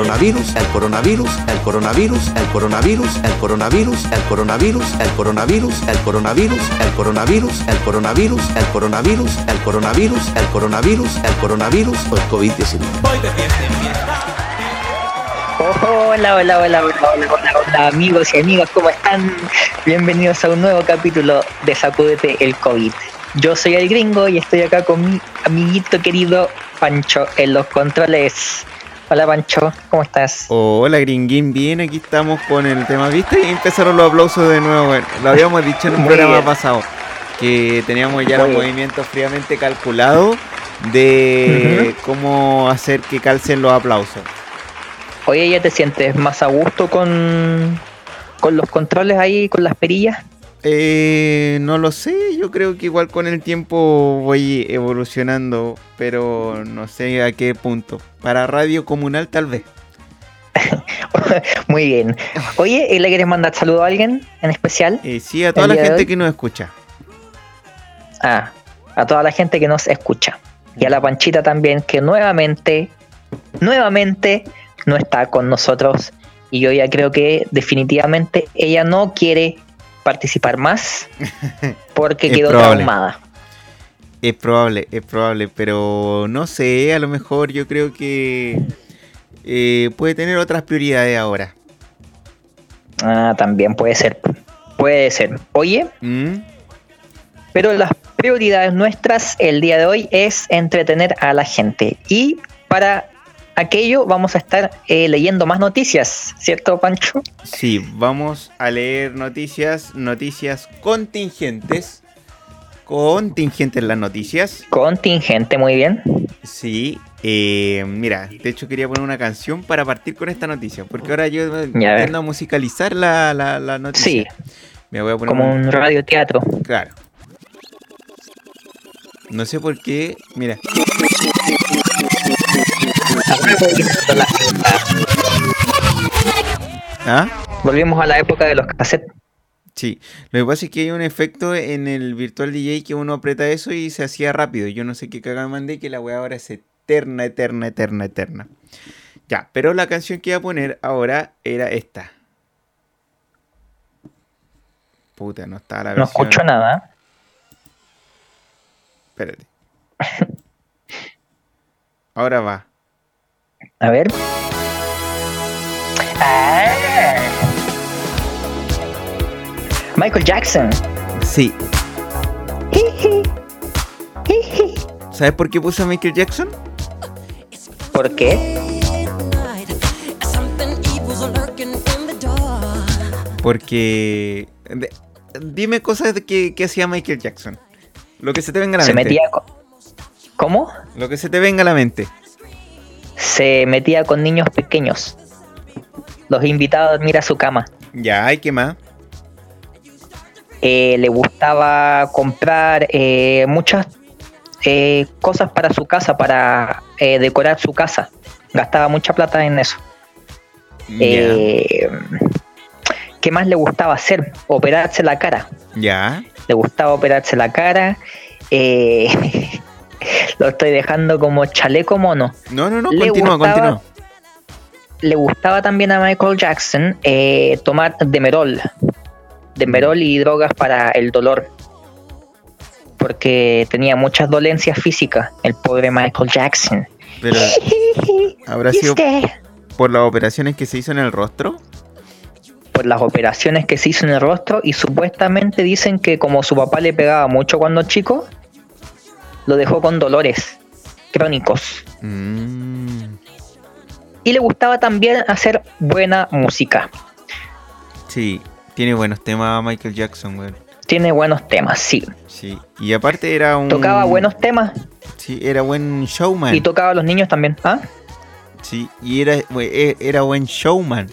Coronavirus, el coronavirus, el coronavirus, el coronavirus, el coronavirus, el coronavirus, el coronavirus, el coronavirus, el coronavirus, el coronavirus, el coronavirus, el coronavirus, el coronavirus, el coronavirus o el COVID-19. Voy de fiesta en fiesta. Hola, hola, hola, hola, hola, hola, hola, amigos y amigas, ¿cómo están? Bienvenidos a un nuevo capítulo de Sacúdete el COVID. Yo soy el gringo y estoy acá con mi amiguito querido Pancho en los controles. Hola Pancho, ¿cómo estás? Hola gringuín, bien, aquí estamos con el tema, ¿viste? Y empezaron los aplausos de nuevo, bueno, lo habíamos dicho en un programa bien. pasado, que teníamos ya Muy los bien. movimientos fríamente calculados de cómo hacer que calcen los aplausos. Oye, ¿ya te sientes más a gusto con, con los controles ahí, con las perillas? Eh, no lo sé, yo creo que igual con el tiempo voy evolucionando, pero no sé a qué punto. Para radio comunal tal vez. Muy bien. Oye, ¿le quieres mandar saludo a alguien en especial? Eh, sí, a toda la gente que nos escucha. Ah, a toda la gente que nos escucha. Y a la Panchita también, que nuevamente, nuevamente no está con nosotros. Y yo ya creo que definitivamente ella no quiere participar más porque quedó probable. traumada. Es probable, es probable, pero no sé, a lo mejor yo creo que eh, puede tener otras prioridades ahora. Ah, también puede ser. Puede ser. Oye, ¿Mm? pero las prioridades nuestras el día de hoy es entretener a la gente. Y para aquello vamos a estar eh, leyendo más noticias, ¿cierto, Pancho? Sí, vamos a leer noticias, noticias contingentes. Contingentes las noticias. Contingente, muy bien. Sí, eh, mira, de hecho quería poner una canción para partir con esta noticia, porque ahora yo intento a musicalizar la, la, la noticia. Sí, Me voy a poner como un- un radioteatro. Claro. No sé por qué. Mira. ¿Ah? Volvimos a la época de los cassettes. Sí. Lo que pasa es que hay un efecto en el Virtual DJ que uno aprieta eso y se hacía rápido. Yo no sé qué caga me mandé que la weá ahora es eterna, eterna, eterna, eterna. Ya, pero la canción que iba a poner ahora era esta. Puta, no está la No versión. escucho nada. Espérate. Ahora va. A ver. Ah. Michael Jackson. Sí. ¿Sabes por qué puse a Michael Jackson? ¿Por qué? Porque. de- dime cosas de que, que hacía Michael Jackson. Lo que se te venga a la Se mente. metía con... ¿Cómo? Lo que se te venga a la mente. Se metía con niños pequeños. Los invitaba a dormir a su cama. Ya, hay que más. Eh, le gustaba comprar eh, muchas eh, cosas para su casa, para eh, decorar su casa. Gastaba mucha plata en eso. ¿Qué más le gustaba hacer? Operarse la cara. Ya. Le gustaba operarse la cara. Eh, lo estoy dejando como chaleco mono. No, no, no, Le continúa, gustaba- continúa. Le gustaba también a Michael Jackson eh, tomar Demerol. Demerol y drogas para el dolor. Porque tenía muchas dolencias físicas, el pobre Michael Jackson. Pero habrá ¿Y sido por las operaciones que se hizo en el rostro. por las operaciones que se hizo en el rostro y supuestamente dicen que como su papá le pegaba mucho cuando chico, lo dejó con dolores crónicos. Mm, Y le gustaba también hacer buena música. sí, tiene buenos temas Michael Jackson, weón. Tiene buenos temas, sí. Sí. Y aparte era un. Tocaba buenos temas. Sí, era buen showman. Y tocaba a los niños también. ¿Ah? Sí, y era, e- era buen showman.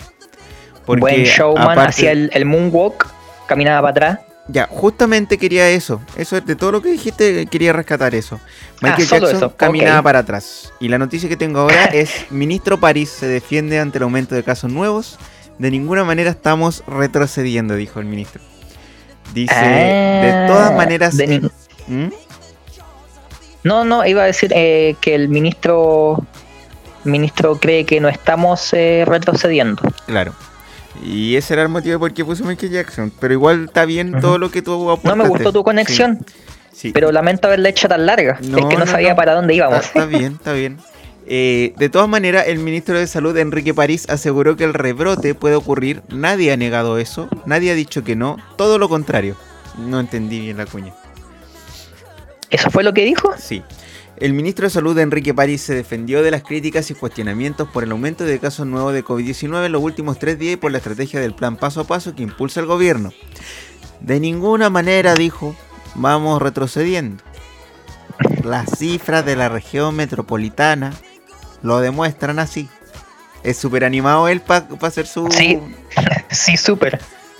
Porque Buen showman, aparte- hacía el, el moonwalk, caminaba para atrás. Ya, justamente quería eso. Eso de todo lo que dijiste, quería rescatar eso. Michael Ah, Jackson eso, caminaba para atrás. Y la noticia que tengo ahora es: Ministro París se defiende ante el aumento de casos nuevos. De ninguna manera estamos retrocediendo, dijo el ministro. Dice: De Ah, todas maneras. de ¿Mm? No, no, iba a decir eh, que el ministro ministro cree que no estamos eh, retrocediendo. Claro. Y ese era el motivo por qué puso Michael Jackson. Pero igual está bien todo lo que tú No aportaste. me gustó tu conexión, Sí. sí. pero lamento haberla hecho tan larga. No, es que no, no, sabía no. para dónde íbamos. Está, está bien, está bien. Eh, de todas maneras, el ministro de Salud, Enrique París, aseguró que el rebrote puede ocurrir. Nadie ha negado eso. Nadie ha dicho que no. Todo lo contrario. No entendí bien la cuña. ¿Eso fue lo que dijo? Sí. El ministro de Salud, Enrique París, se defendió de las críticas y cuestionamientos por el aumento de casos nuevos de COVID-19 en los últimos tres días y por la estrategia del plan paso a paso que impulsa el gobierno. De ninguna manera, dijo, vamos retrocediendo. Las cifras de la región metropolitana lo demuestran así. Es súper animado él para hacer su, Sí. Sí, súper.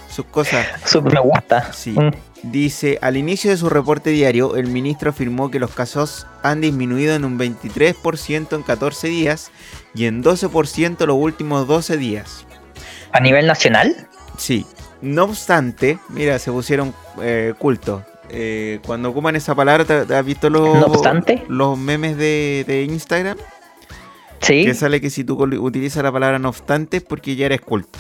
sus cosas. Súper me gusta. Sí. Mm. Dice, al inicio de su reporte diario, el ministro afirmó que los casos han disminuido en un 23% en 14 días y en 12% los últimos 12 días. ¿A nivel nacional? Sí. No obstante, mira, se pusieron eh, culto. Eh, cuando ocupan esa palabra, ¿te, has visto los, No obstante. los memes de, de Instagram? Sí. Que sale que si tú utilizas la palabra no obstante es porque ya eres culto.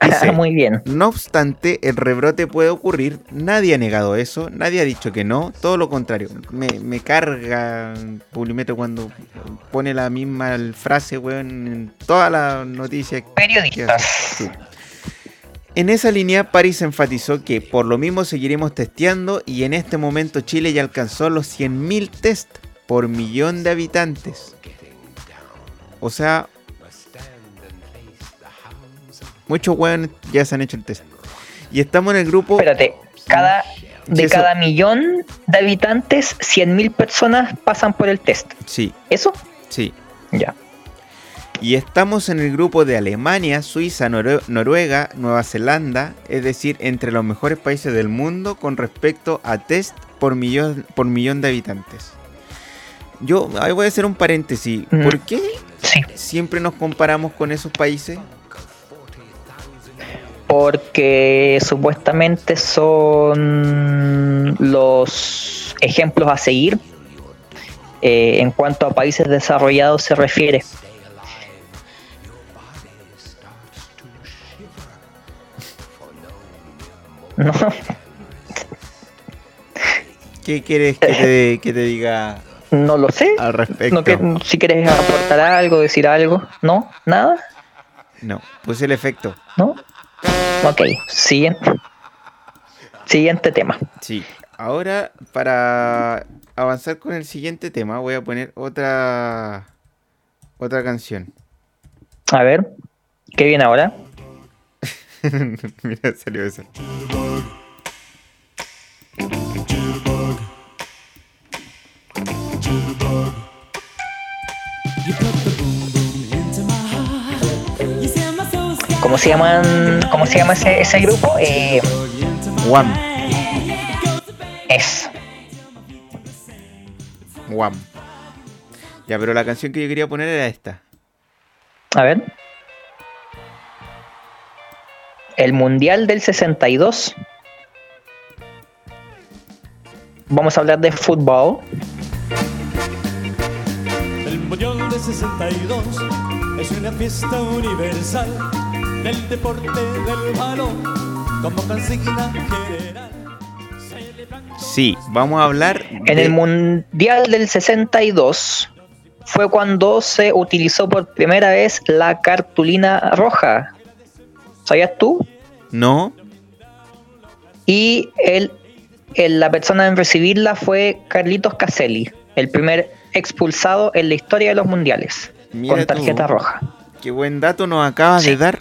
Dice, Muy bien. No obstante, el rebrote puede ocurrir. Nadie ha negado eso. Nadie ha dicho que no. Todo lo contrario. Me, me carga Publimetro cuando pone la misma frase, weón, en todas las noticias. Periodistas. Sí. En esa línea, París enfatizó que por lo mismo seguiremos testeando y en este momento Chile ya alcanzó los 100.000 test por millón de habitantes. O sea, muchos weones ya se han hecho el test. Y estamos en el grupo... Espérate, cada, de eso- cada millón de habitantes, 100.000 personas pasan por el test. Sí, ¿Eso? sí. Ya. Y estamos en el grupo de Alemania, Suiza, Norue- Noruega, Nueva Zelanda, es decir, entre los mejores países del mundo con respecto a test por millón, por millón de habitantes. Yo ahí voy a hacer un paréntesis. Mm. ¿Por qué Sí. siempre nos comparamos con esos países? Porque supuestamente son los ejemplos a seguir eh, en cuanto a países desarrollados se refiere. No, ¿Qué quieres que te, que te diga no lo sé. al respecto? No que, si quieres aportar algo, decir algo. ¿No? ¿Nada? No, pues el efecto. ¿No? Ok, siguiente. Siguiente tema. Sí. Ahora, para avanzar con el siguiente tema, voy a poner otra otra canción. A ver, ¿qué viene ahora? Mira, salió eso. ¿Cómo se llaman? ¿Cómo se llama ese, ese grupo? Eh, Wham, es. Wham. Ya, pero la canción que yo quería poner era esta. A ver. El Mundial del 62. Vamos a hablar de fútbol. El Mundial de 62 es una fiesta universal del deporte del balón como consigna general. Sí, vamos a hablar En el Mundial del 62 fue cuando se utilizó por primera vez la cartulina roja. ¿Sabías tú? No, Y el, el- la persona en recibirla fue Carlitos Caselli, el primer expulsado en la historia de los mundiales Mira con tarjeta tú. roja. qué buen dato nos acabas de dar.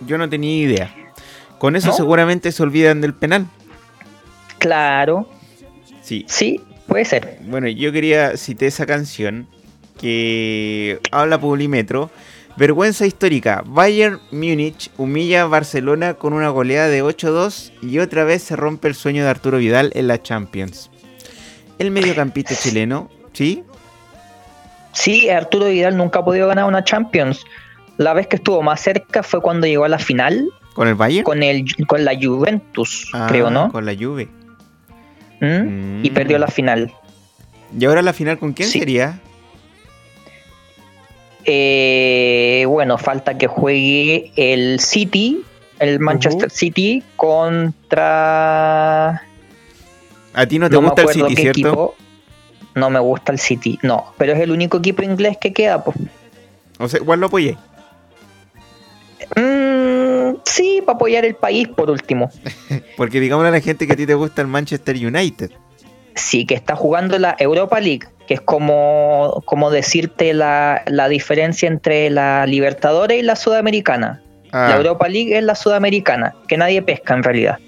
Yo no tenía idea. Con eso ¿No? seguramente se olvidan del penal. Claro, Sí, sí, Puede ser. Bueno, yo quería citar esa canción que habla Publimetro. Vergüenza histórica. Bayern Múnich humilla a Barcelona con una goleada de 8-2 y otra vez se rompe el sueño de Arturo Vidal en la Champions. El mediocampista chileno, ¿sí? Sí, Arturo Vidal nunca ha podido ganar una Champions. La vez que estuvo más cerca fue cuando llegó a la final ¿Con el Bayern? con el con la Juventus, Ah, creo, ¿no? Con la Juve. ¿Mm? Y Mm. perdió la final. ¿Y ahora la final con quién Sí. sería? Eh, bueno, falta que juegue el City, el Manchester City contra. A ti no te no gusta el City, ¿cierto? equipo. No me gusta el City, no, pero es el único equipo inglés que queda. pues. O sea, igual lo apoyé. Mm, sí, para apoyar el país por último. Porque digámosle a la gente que a ti te gusta el Manchester United. Sí, que está jugando la Europa League, que es como, como decirte la, la diferencia entre la Libertadores y la Sudamericana. Ah, La Europa League es la Sudamericana, que nadie pesca en realidad.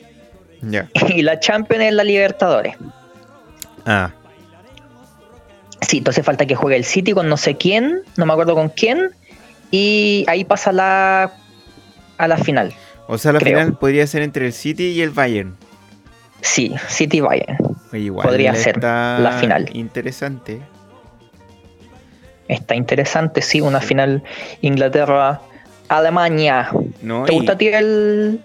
ya. Y la Champions es la Libertadores. Ah, Sí, entonces falta que juegue el City con no sé quién, no me acuerdo con quién, y ahí pasa la a la final. o sea, la Creo. final podría ser entre el City y el Bayern. Sí, City Bayern. Igual Podría ser la final. Interesante. Está interesante, sí, una final Inglaterra-Alemania. No, ¿Te y- gusta a ti el,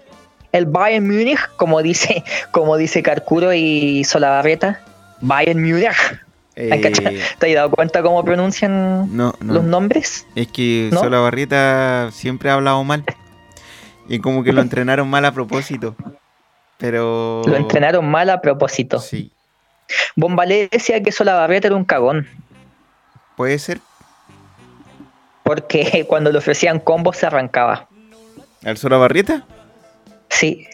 el Bayern Múnich? Como dice, como dice Carcuro y Solabarrieta. Bayern Múnich. eh. ¿Te has dado cuenta cómo pronuncian no, no. los nombres? Es que ¿No? Sola Barrieta siempre ha hablado mal. Y como que lo entrenaron mal a propósito. Pero. Lo entrenaron mal a propósito. Sí, Bombalé decía que Solabarrieta era un cagón. puede ser. Porque cuando le ofrecían combos se arrancaba. ¿Al Sola Barrieta? Sí.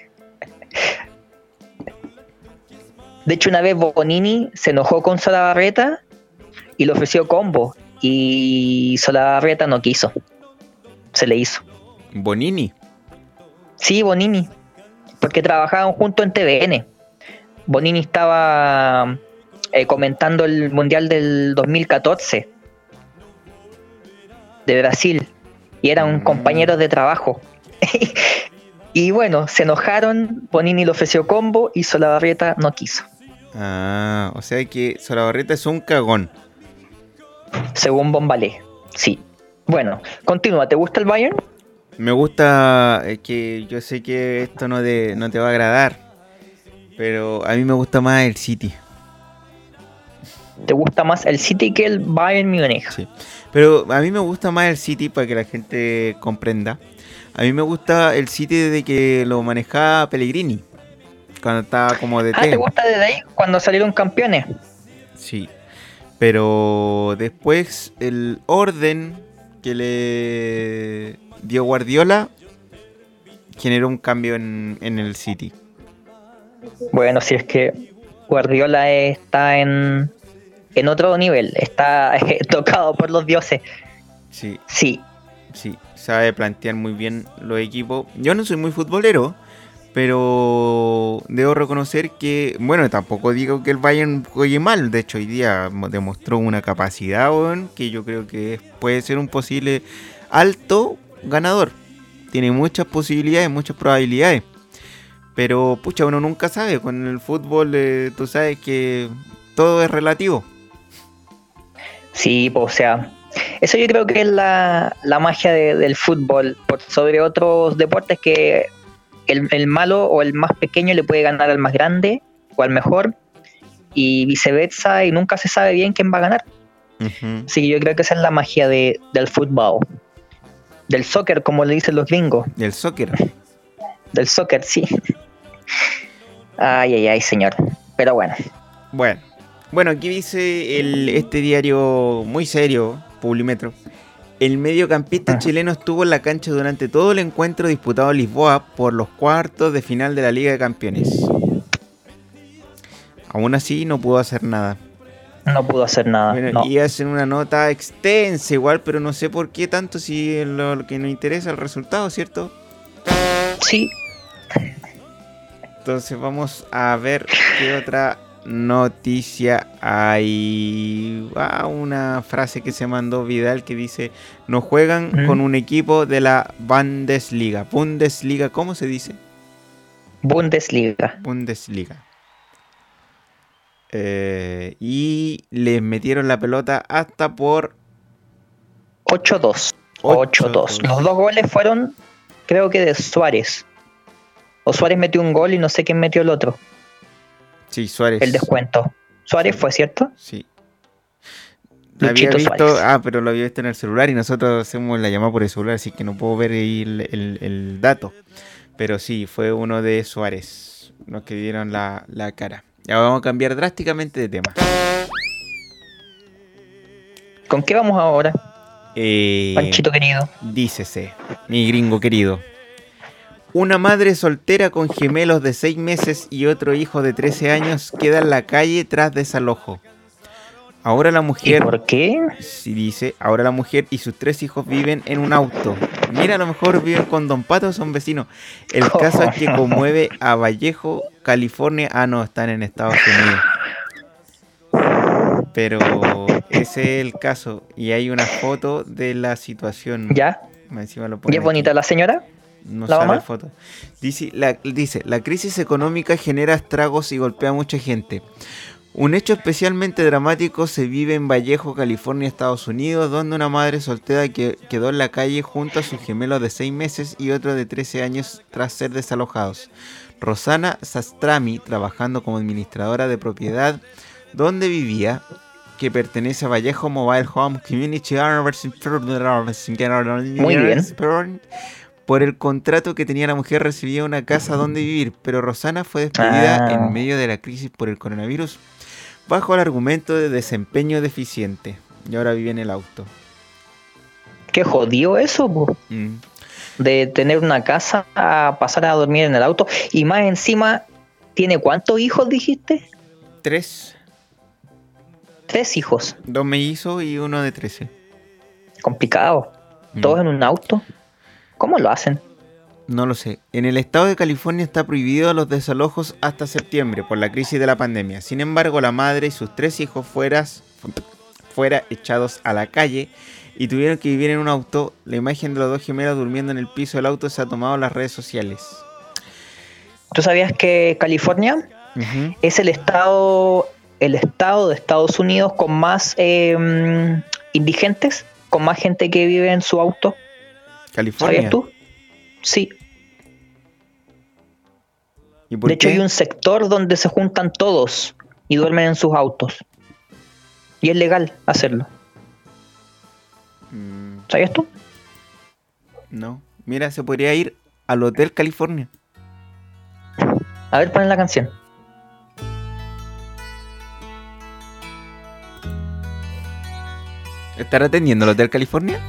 De hecho, una vez Bonini se enojó con Solabarrieta y le ofreció combo. Y Solabarrieta no quiso. Se le hizo. Bonini. Sí, Bonini. Porque trabajaban juntos en TVN. Bonini estaba eh, comentando el Mundial del 2014 de Brasil. Y eran Mm. compañeros de trabajo. y bueno, se enojaron. Bonini le ofreció combo y Solabarrieta no quiso. Ah, o sea que Sola Barrieta es un cagón. Según Bombalé. Sí. Bueno, continúa. ¿Te gusta el Bayern? Me gusta eh, que yo sé que esto no te, no te va a agradar. Pero a mí me gusta más el City. ¿Te gusta más el City que el Bayern Múnich? Sí. Pero a mí me gusta más el City para que la gente comprenda. A mí me gusta el City desde que lo manejaba Pellegrini. Cuando estaba como de Ah, ¿te gusta desde ahí cuando salieron campeones? Sí. Pero después el orden que le dio Guardiola generó un cambio en, en el City. Bueno, si es que Guardiola está en, en otro nivel, está tocado por los dioses. Sí, Sí, sí. Sabe plantear muy bien los equipos. Yo no soy muy futbolero, pero debo reconocer que, bueno, tampoco digo que el Bayern juegue mal. De hecho, hoy día mo- demostró una capacidad, que yo creo que puede ser un posible alto ganador. Tiene muchas posibilidades, muchas probabilidades. Pero, pucha, uno nunca sabe. Con el fútbol, eh, tú sabes que todo es relativo. sí, o sea, eso yo creo que es la, la magia de- del fútbol sobre otros deportes que el, el malo o el más pequeño le puede ganar al más grande o al mejor y viceversa y nunca se sabe bien quién va a ganar. Ujú. Así que yo creo que esa es la magia de, del fútbol. Del soccer, como le dicen los gringos. Y el soccer. Del soccer, sí. Ay, ay, ay, señor. Pero bueno. Bueno, bueno, aquí dice el, este diario muy serio, Publimetro. El mediocampista Ajá. chileno estuvo en la cancha durante todo el encuentro disputado en Lisboa por los cuartos de final de la Liga de Campeones. Aún así no pudo hacer nada. No pudo hacer nada. Bueno, no. y hacen una nota extensa igual, pero no sé por qué tanto si es lo, lo que nos interesa el resultado, ¿cierto? Sí, Entonces vamos a ver qué otra noticia hay ah, una frase que se mandó Vidal que dice, no juegan con un equipo de la Bundesliga. Bundesliga, ¿cómo se dice? Bundesliga. Bundesliga. Eh, y les metieron la pelota hasta por 8-2. 8-2. 8-2. Los dos goles fueron, creo que de Suárez. O Suárez metió un gol y no sé quién metió el otro. Sí, Suárez. El descuento. Suárez fue, ¿cierto? Sí. Lo había visto, Suárez. ah, pero lo había visto en el celular y nosotros hacemos la llamada por el celular, así que no puedo ver ahí el, el- el dato. Pero sí, fue uno de Suárez, los que dieron la, la cara. Ya vamos a cambiar drásticamente de tema. ¿Con qué vamos ahora, Eh, Panchito querido? Dícese, mi gringo querido. Una madre soltera con gemelos de 6 meses y otro hijo de 13 años queda en la calle tras desalojo. Ahora la ¿Y mujer por qué? Sí, dice, ahora la mujer y sus tres hijos viven en un auto. Mira, a lo mejor viven con Don Pato, son vecinos. El caso es que conmueve a Vallejo, California. Ah, no, están en Estados Unidos. Pero ese es el caso. Y hay una foto de la situación. ¿Ya? Más Encima lo ¿Y es bonita la señora? No ¿La sale foto. Dice la, dice, la crisis económica genera estragos y golpea a mucha gente. Un hecho especialmente dramático se vive en Vallejo, California, Estados Unidos, donde una madre soltera que quedó en la calle junto a sus gemelos de 6 meses y otro de 13 años tras ser desalojados. Rosana Sastrami, trabajando como administradora de propiedad donde vivía, que pertenece a Vallejo Mobile Home Community Muy bien. Por el contrato que tenía la mujer recibía una casa donde vivir, pero Rosana fue despedida Ah. en medio de la crisis por el coronavirus bajo el argumento de desempeño deficiente. Y ahora vive en el auto. Qué jodido eso, po. Mm. de tener una casa a pasar a dormir en el auto. Y más encima, ¿tiene cuántos hijos dijiste? Tres, Tres hijos. dos mellizos y uno de 13. Complicado. Mm. Todos en un auto. ¿Cómo lo hacen? No lo sé. En el estado de California está prohibido los desalojos hasta septiembre por la crisis de la pandemia. Sin embargo, la madre y sus tres hijos fueras, fuera echados a la calle y tuvieron que vivir en un auto. La imagen de los dos gemelos durmiendo en el piso del auto se ha tomado en las redes sociales. ¿Tú sabías que California es el estado, el estado de Estados Unidos con más eh, indigentes? Con más gente que vive en su auto. California. ¿Sabías tú? Sí. ¿Y por De hecho, hay un sector donde se juntan todos y duermen en sus autos. Y es legal hacerlo. Mm, ¿Sabías tú? no. Mira, se podría ir al Hotel California. A ver, ponen la canción. ¿Estará atendiendo el Hotel California?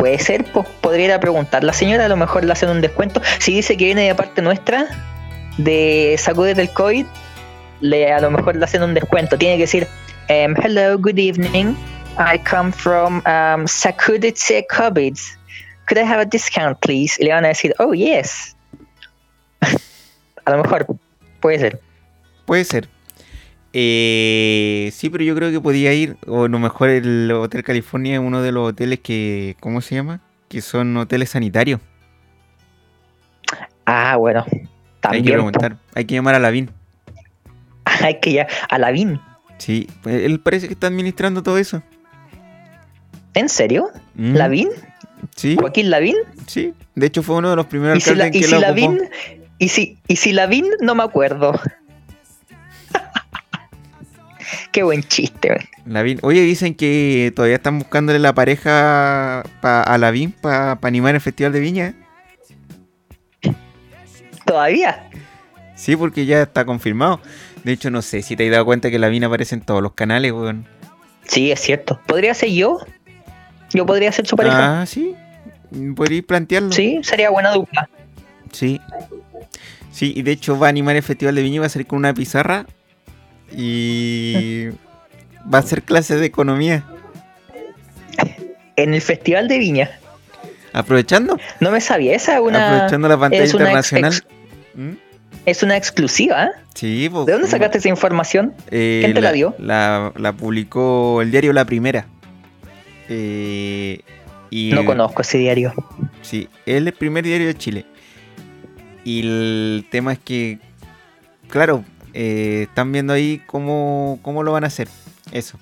Puede ser, pues podría preguntar. La señora a lo mejor le hacen un descuento. Si dice que viene de parte nuestra, de Sacudir del COVID, le, a lo mejor le hacen un descuento. Tiene que decir, em, hello, good evening. I come from um, Sacudir COVID. Could I have a discount, please? Y le van a decir, oh, yes. a lo mejor, puede ser. Puede ser. Eh, sí, pero yo creo que podía ir, o a lo mejor el Hotel California es uno de los hoteles que, ¿cómo se llama? Que son hoteles sanitarios. Ah, bueno. Hay que También. preguntar, hay que llamar a Lavín. Hay que ya. A Lavín. Sí, pues, él parece que está administrando todo eso. ¿En serio? Mm, ¿Lavín? Sí, ¿Joaquín Lavín? sí. De hecho fue uno de los primeros ¿Y si, alcaldes la, que si lo ocupó. Lavín? ¿Y si, ¿Y si Lavín? No me acuerdo. Qué buen chiste. Lavín. Oye, dicen que todavía están buscándole la pareja pa- a Lavín para animar el Festival de Viña. ¿Todavía? Sí, porque ya está confirmado. De hecho, no sé si te has dado cuenta que Lavín aparece en todos los canales, weón. Sí, es cierto. ¿Podría ser yo? ¿Yo podría ser su pareja? Ah, sí. Podríais plantearlo. Sí, sería buena dupla. Sí. Sí, y de hecho va a animar el Festival de Viña y va a salir con una pizarra. Y va a hacer clases de economía. En el Festival de Viña. Aprovechando. No me sabía, esa es una... aprovechando la pantalla es una ex- internacional. ex- ¿Mm? Es una exclusiva, ¿eh? Sí, pues, ¿De dónde sacaste esa información? Eh, ¿Quién te la dio? La, la publicó el diario La Primera. Eh, y No conozco ese diario. Sí, es el primer diario de Chile. Y el tema es que, claro, eh, están viendo ahí cómo, cómo lo van a hacer. Eso.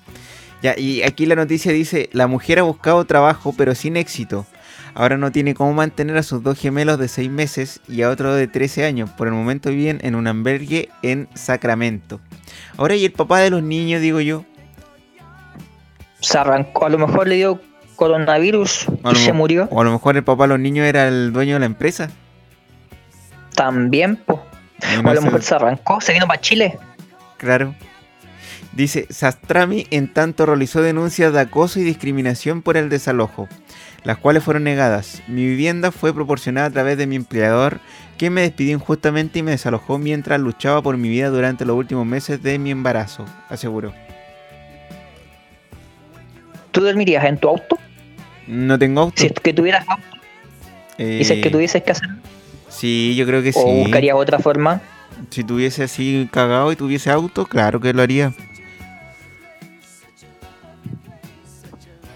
Ya, y aquí la noticia dice, la mujer ha buscado trabajo pero sin éxito. Ahora no tiene cómo mantener a sus dos gemelos de 6 meses y a otro de 13 años. Por el momento viven en un albergue en Sacramento. Ahora, ¿y el papá de los niños, digo yo? Se arrancó, a lo mejor le dio coronavirus y se murió. O a lo mejor el papá de los niños era el dueño de la empresa. También, O no a lo se- mejor se arrancó, se vino para Chile. Claro. Dice, Sastrami en tanto realizó denuncias de acoso y discriminación por el desalojo, las cuales fueron negadas. Mi vivienda fue proporcionada a través de mi empleador, que me despidió injustamente y me desalojó mientras luchaba por mi vida durante los últimos meses de mi embarazo, aseguró. ¿Tú dormirías en tu auto? No tengo auto. Si es que tuvieras auto y si es que Eh, tuvieses que hacer. Sí, yo creo que O sí. buscarías otra forma. Si tuviese así cagado y tuviese auto, claro que lo haría.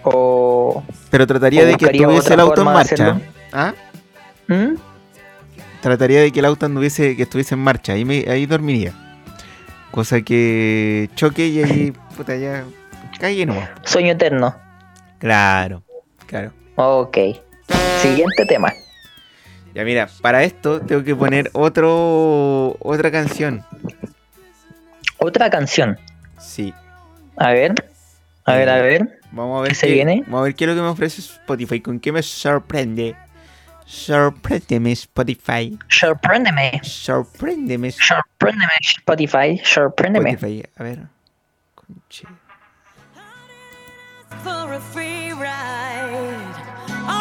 O. Pero trataría O de que buscaría tuviese el auto en marcha. ¿Ah? ¿Mm? trataría de que el auto anduviese, que estuviese en marcha, ahí, me, ahí dormiría. Cosa que choque y ahí, puta, ya calle no. Sueño eterno. Claro, claro. Ok. Siguiente tema. Ya mira, para esto tengo que poner otro, otra canción. Otra canción. Sí, A ver. A ver, a ver. vamos a ver ¿Qué se qué- viene? Vamos a ver qué es lo que me ofrece Spotify, con qué me sorprende. Sorpréndeme Spotify. Sorpréndeme. Sorpréndeme Sorpréndeme, Spotify. Sorpréndeme. Spotify. A ver. Conche.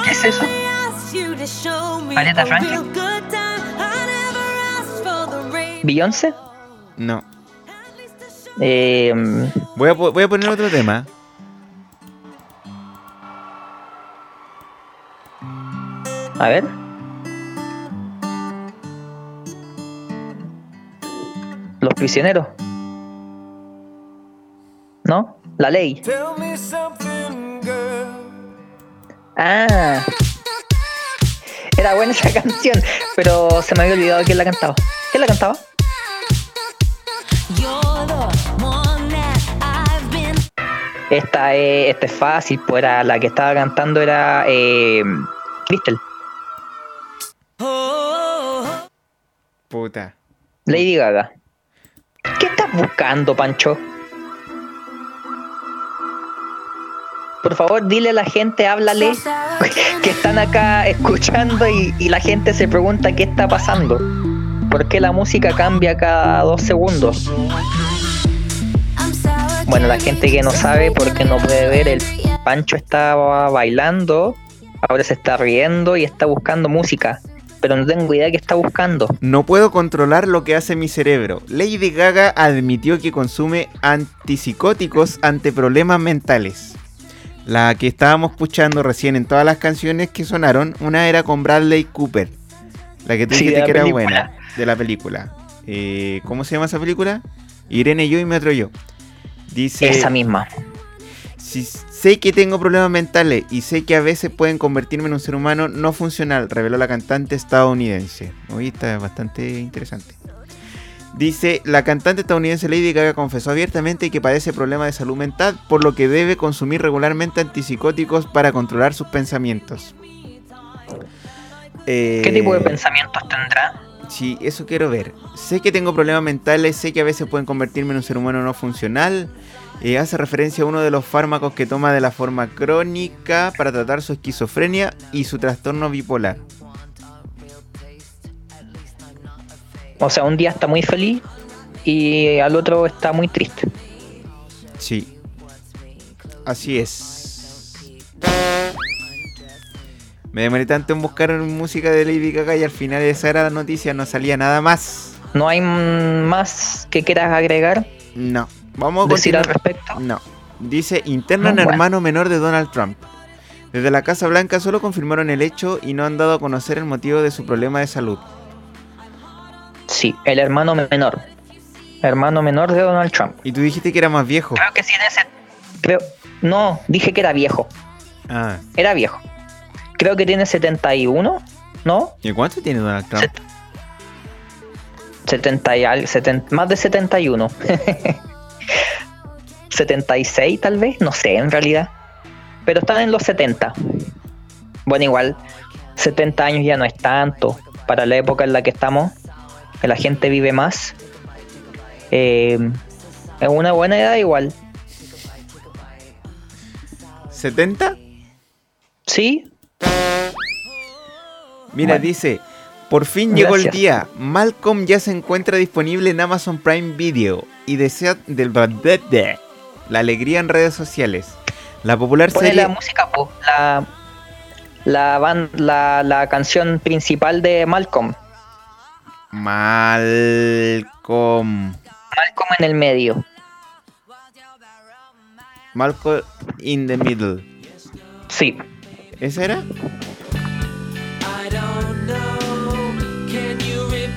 ¿Qué es eso? Aretha Franklin. Beyoncé. No. Eh, Voy a, voy a poner otro tema. a ver. Los prisioneros. ¿No? La ley. Ah. Era buena esa canción, pero se me había olvidado quién la cantaba. ¿Quién la cantaba? Esta es, esta es fácil, pues era la que estaba cantando era eh, Crystal, Puta. Lady Gaga. ¿Qué estás buscando, Pancho? Por favor, dile a la gente, háblale, que están acá escuchando y, la gente se pregunta qué está pasando. ¿Por qué la música cambia cada dos segundos? Bueno, la gente que no sabe porque no puede ver, el Pancho estaba bailando, ahora se está riendo y está buscando música, pero no tengo idea qué está buscando. No puedo controlar lo que hace mi cerebro. Lady Gaga admitió que consume antipsicóticos ante problemas mentales. La que estábamos escuchando recién en todas las canciones que sonaron, una era con Bradley Cooper. La que tú Sí, dijiste que era buena, de la película. Eh, ¿Cómo se llama esa película? Irene yo y mi otro yo. Dice, Esa misma. si sé que tengo problemas mentales y sé que a veces pueden convertirme en un ser humano no funcional, reveló la cantante estadounidense. Hoy está bastante interesante. Dice, la cantante estadounidense Lady Gaga confesó abiertamente que padece problemas de salud mental, por lo que debe consumir regularmente antipsicóticos para controlar sus pensamientos. ¿Qué tipo de Eh, pensamientos tendrá? Sí, eso quiero ver. Sé que tengo problemas mentales, sé que a veces pueden convertirme en un ser humano no funcional. Eh, hace referencia a uno de los fármacos que toma de la forma crónica para tratar su esquizofrenia y su trastorno bipolar. O sea, un día está muy feliz y al otro está muy triste. Sí. Así es. Me demoré tanto en buscar música de Lady Gaga y al final esa era la noticia, no salía nada más. ¿No hay más que quieras agregar? No. Vamos a ¿Decir al respecto? No. Dice, internan No, bueno. hermano menor de Donald Trump. Desde la Casa Blanca solo confirmaron el hecho y no han dado a conocer el motivo de su problema de salud. Sí, el hermano menor. Hermano menor de Donald Trump. Y tú dijiste que era más viejo. Creo que sí en ese. Creo. No, dije que era viejo. Ah. Era viejo. Creo que tiene 71, ¿no? ¿Y cuánto tiene Donald Trump? 70 y al- 70 más de 71. 76 tal vez, no sé en realidad. Pero están en los 70. Bueno, igual 70 años ya no es tanto para la época en la que estamos, la gente vive más. Eh, es una buena edad igual. ¿70? Sí, Mira, Bueno. dice, por fin llegó el día. Malcolm ya se encuentra disponible en Amazon Prime Video y desea del la alegría en redes sociales. La popular pone serie la música, po, la, la, la canción principal de Malcolm. Malcolm. Malcolm en el medio. Malcolm in the middle. Sí. ¿Esa era?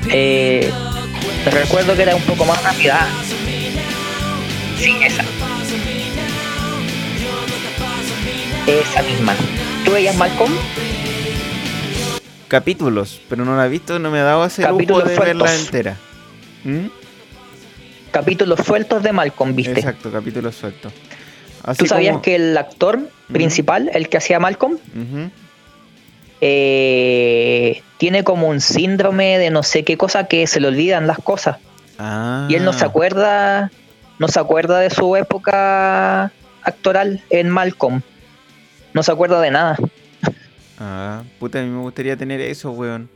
Eh, recuerdo que era un poco más rápida. Sí, esa. Esa misma. ¿Tú veías Malcolm? Capítulos, pero no la he visto, no me ha dado ese lujo de verla sueltos. entera. ¿Mm? Capítulos sueltos de Malcolm, ¿viste? Exacto, capítulos sueltos. Así ¿Tú sabías como- que el actor principal, el que hacía Malcolm, eh, tiene como un síndrome de no sé qué cosa que se le olvidan las cosas? Ah. Y él no se acuerda, no se acuerda de su época actoral en Malcolm. No se acuerda de nada. Ah, puta, a mí me gustaría tener eso, weón.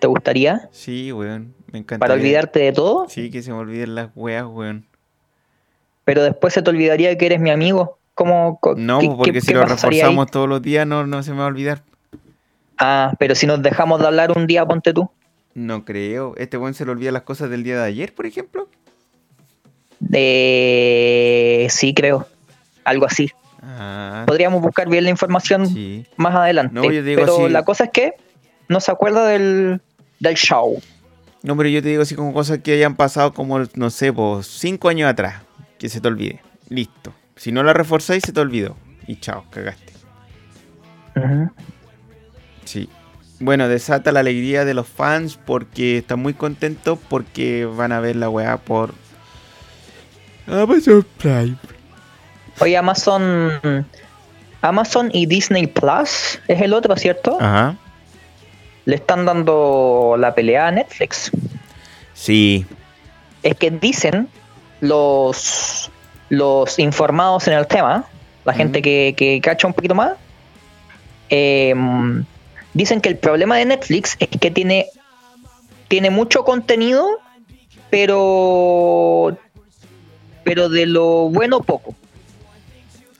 ¿Te gustaría? Sí, weón. Me encanta. Para olvidarte de todo, Sí, que se me olviden las weas, weón. pero después se te olvidaría que eres mi amigo. ¿Cómo, No, qué- porque qué- si qué lo ahí? reforzamos todos los días, no, no se me va a olvidar. Ah, pero si nos dejamos de hablar un día, ponte tú. No creo. Este weón se le olvida las cosas del día de ayer, por ejemplo. Eh, sí, creo. Algo así. Ah, Podríamos buscar bien la información sí. más adelante. No, yo digo pero así- la cosa es que no se acuerda del, del show. No, pero yo te digo así como cosas que hayan pasado como, no sé, pues cinco años atrás. Que se te olvide. Listo. Si no la reforzáis, se te olvidó. Y chao, cagaste. Sí. Bueno, desata la alegría de los fans porque están muy contentos porque van a ver la weá por Amazon Prime. Oye, Amazon. Amazon y Disney Plus es el otro, ¿cierto? Ajá. Le están dando la pelea a Netflix. Sí. Es que dicen los, los informados en el tema, la gente que, que cacha un poquito más, em, dicen que el problema de Netflix es que tiene, tiene mucho contenido, pero, pero de lo bueno poco.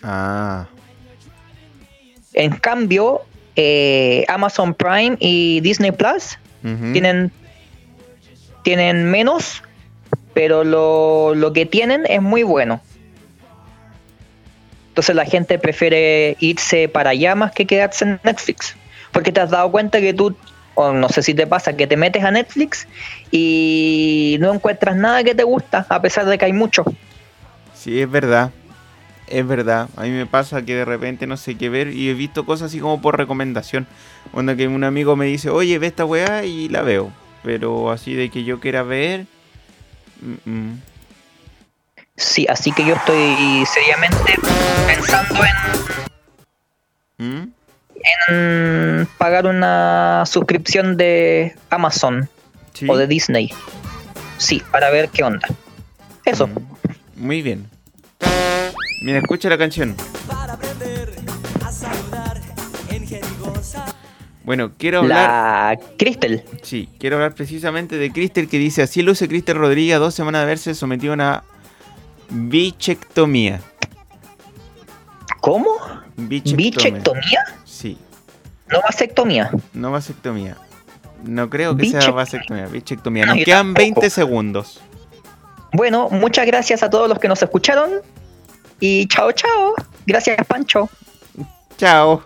Ah. En cambio, eh, Amazon Prime y Disney Plus tienen, tienen menos, pero lo, lo que tienen es muy bueno. Entonces la gente prefiere irse para allá más que quedarse en Netflix. Porque te has dado cuenta que tú, o no sé si te pasa, que te metes a Netflix y no encuentras nada que te gusta, a pesar de que hay mucho. Sí, es verdad. Es verdad. A mí me pasa que de repente no sé qué ver y he visto cosas así como por recomendación. Cuando que un amigo me dice, oye, ve esta weá y la veo. Pero así de que yo quiera ver. mm, mm. Sí, así que yo estoy seriamente pensando en ¿Mm? en pagar una suscripción de Amazon Sí. o de Disney. Sí, para ver qué onda. Eso. Mm. Muy bien. Mira, escucha la canción. Bueno, quiero hablar. La Crystal. Sí, quiero hablar precisamente de Crystal que dice: Así luce Crystal Rodríguez a dos semanas de haberse sometido a una bichectomía. ¿Cómo? Bichectomía. ¿Bichectomía? Sí, No vasectomía. no vasectomía. No creo que sea vasectomía, bichectomía. No, Nos quedan tampoco. 20 segundos. Bueno, muchas gracias a todos los que nos escucharon. Y chao, chao. Gracias, Pancho. Chao.